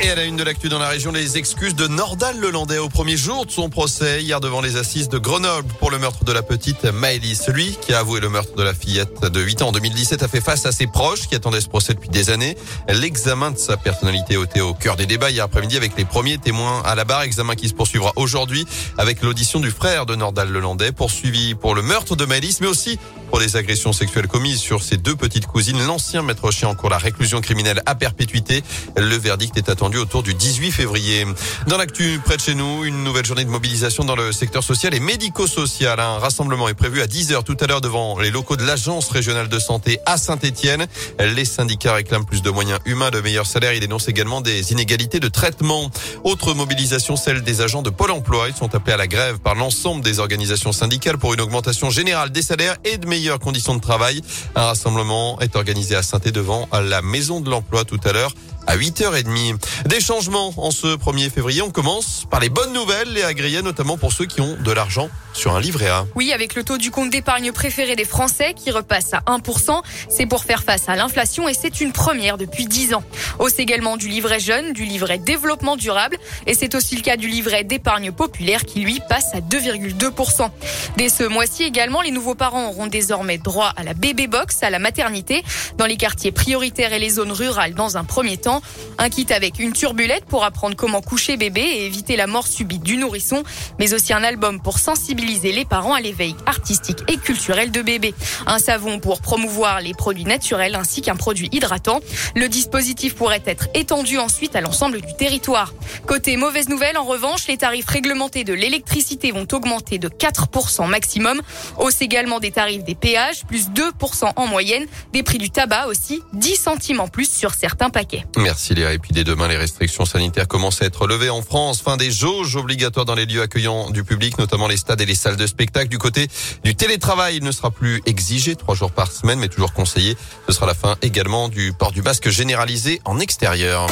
Et à la une de l'actu dans la région, les excuses de Nordal Lelandais au premier jour de son procès hier devant les assises de Grenoble pour le meurtre de la petite Maëlys. Celui qui a avoué le meurtre de la fillette de 8 ans en 2017 a fait face à ses proches qui attendaient ce procès depuis des années. L'examen de sa personnalité était au cœur des débats hier après-midi avec les premiers témoins à la barre. Examen qui se poursuivra aujourd'hui avec l'audition du frère de Nordal Lelandais poursuivi pour le meurtre de Maëlys mais aussi pour les agressions sexuelles commises sur ses deux petites cousines. L'ancien maître chien en cours la réclusion criminelle à perpétuité. Le verdict est attendu autour du 18 février. Dans l'actu près de chez nous, une nouvelle journée de mobilisation dans le secteur social et médico-social. Un rassemblement est prévu à 10h tout à l'heure devant les locaux de l'Agence régionale de santé à Saint-Etienne. Les syndicats réclament plus de moyens humains, de meilleurs salaires. Ils dénoncent également des inégalités de traitement. Autre mobilisation, celle des agents de Pôle emploi. Ils sont appelés à la grève par l'ensemble des organisations syndicales pour une augmentation générale des salaires et de meilleures conditions de travail. Un rassemblement est organisé à saint devant la maison de l'emploi tout à l'heure à 8h30. Des changements en ce 1er février. On commence par les bonnes nouvelles, les agréés, notamment pour ceux qui ont de l'argent sur un livret A. Oui, avec le taux du compte d'épargne préféré des Français qui repasse à 1%. C'est pour faire face à l'inflation et c'est une première depuis 10 ans. Hausse également du livret jeune, du livret développement durable et c'est aussi le cas du livret d'épargne populaire qui lui passe à 2,2%. Dès ce mois-ci également, les nouveaux parents auront désormais droit à la bébé box, à la maternité, dans les quartiers prioritaires et les zones rurales dans un premier temps. Un kit avec une turbulette pour apprendre comment coucher bébé et éviter la mort subite du nourrisson, mais aussi un album pour sensibiliser les parents à l'éveil artistique et culturel de bébé. Un savon pour promouvoir les produits naturels ainsi qu'un produit hydratant. Le dispositif pourrait être étendu ensuite à l'ensemble du territoire. Côté mauvaise nouvelle, en revanche, les tarifs réglementés de l'électricité vont augmenter de 4% maximum. Hausse également des tarifs des péages, plus 2% en moyenne. Des prix du tabac aussi, 10 centimes en plus sur certains paquets. Merci Léa. Et puis dès demain, les restrictions sanitaires commencent à être levées en France. Fin des jauges obligatoires dans les lieux accueillants du public, notamment les stades et les salles de spectacle. Du côté du télétravail, il ne sera plus exigé trois jours par semaine, mais toujours conseillé. Ce sera la fin également du port du masque généralisé en extérieur.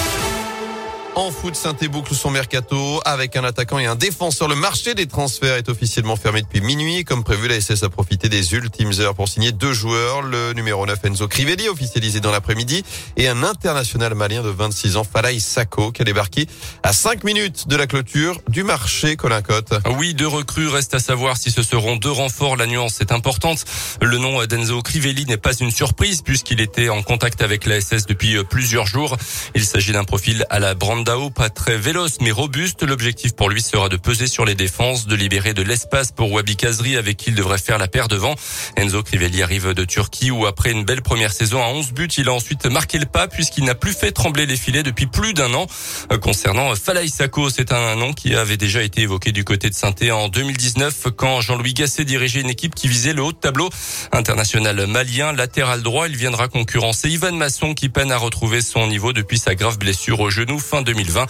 En foot, saint boucle son mercato avec un attaquant et un défenseur. Le marché des transferts est officiellement fermé depuis minuit. Comme prévu, la SS a profité des ultimes heures pour signer deux joueurs. Le numéro 9 Enzo Crivelli, officialisé dans l'après-midi, et un international malien de 26 ans, Falaï Sako, qui a débarqué à 5 minutes de la clôture du marché Colin Cotte. Oui, deux recrues. Reste à savoir si ce seront deux renforts. La nuance est importante. Le nom d'Enzo Crivelli n'est pas une surprise puisqu'il était en contact avec la SS depuis plusieurs jours. Il s'agit d'un profil à la Brand Dao, pas très véloce mais robuste. L'objectif pour lui sera de peser sur les défenses, de libérer de l'espace pour Wabi Kazri avec qui il devrait faire la paire devant. Enzo Crivelli arrive de Turquie où après une belle première saison à 11 buts, il a ensuite marqué le pas puisqu'il n'a plus fait trembler les filets depuis plus d'un an. Euh, concernant Falaï Sako, c'est un nom qui avait déjà été évoqué du côté de saint en 2019 quand Jean-Louis Gasset dirigeait une équipe qui visait le haut de tableau international malien, latéral droit. Il viendra concurrencer Ivan Masson qui peine à retrouver son niveau depuis sa grave blessure au genou fin 2020.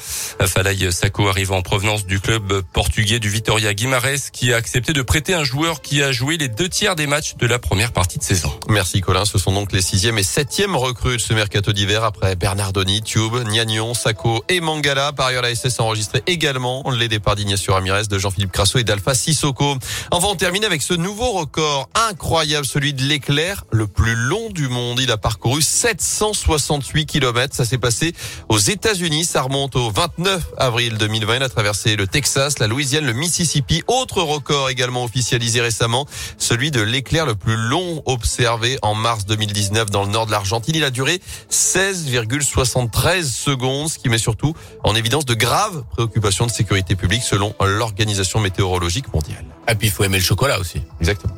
Falaï Sako arrive en provenance du club portugais du Vitoria Guimarães qui a accepté de prêter un joueur qui a joué les deux tiers des matchs de la première partie de saison. Merci Colin. Ce sont donc les sixième et septième recrues de ce mercato d'hiver après Bernardoni, Tube, Niagnon, Sako et Mangala. Par ailleurs, la SS a enregistré également les départs d'Ignacio Ramirez, de Jean-Philippe Crasso et d'Alpha Sissoko. Enfin, on termine avec ce nouveau record incroyable, celui de l'éclair le plus long du monde. Il a parcouru 768 km. Ça s'est passé aux États-Unis. Ça remonte au 29 avril 2020. Il a traversé le Texas, la Louisiane, le Mississippi. Autre record également officialisé récemment, celui de l'éclair le plus long observé en mars 2019 dans le nord de l'Argentine. Il a duré 16,73 secondes, ce qui met surtout en évidence de graves préoccupations de sécurité publique selon l'Organisation météorologique mondiale. Et puis il faut aimer le chocolat aussi. Exactement.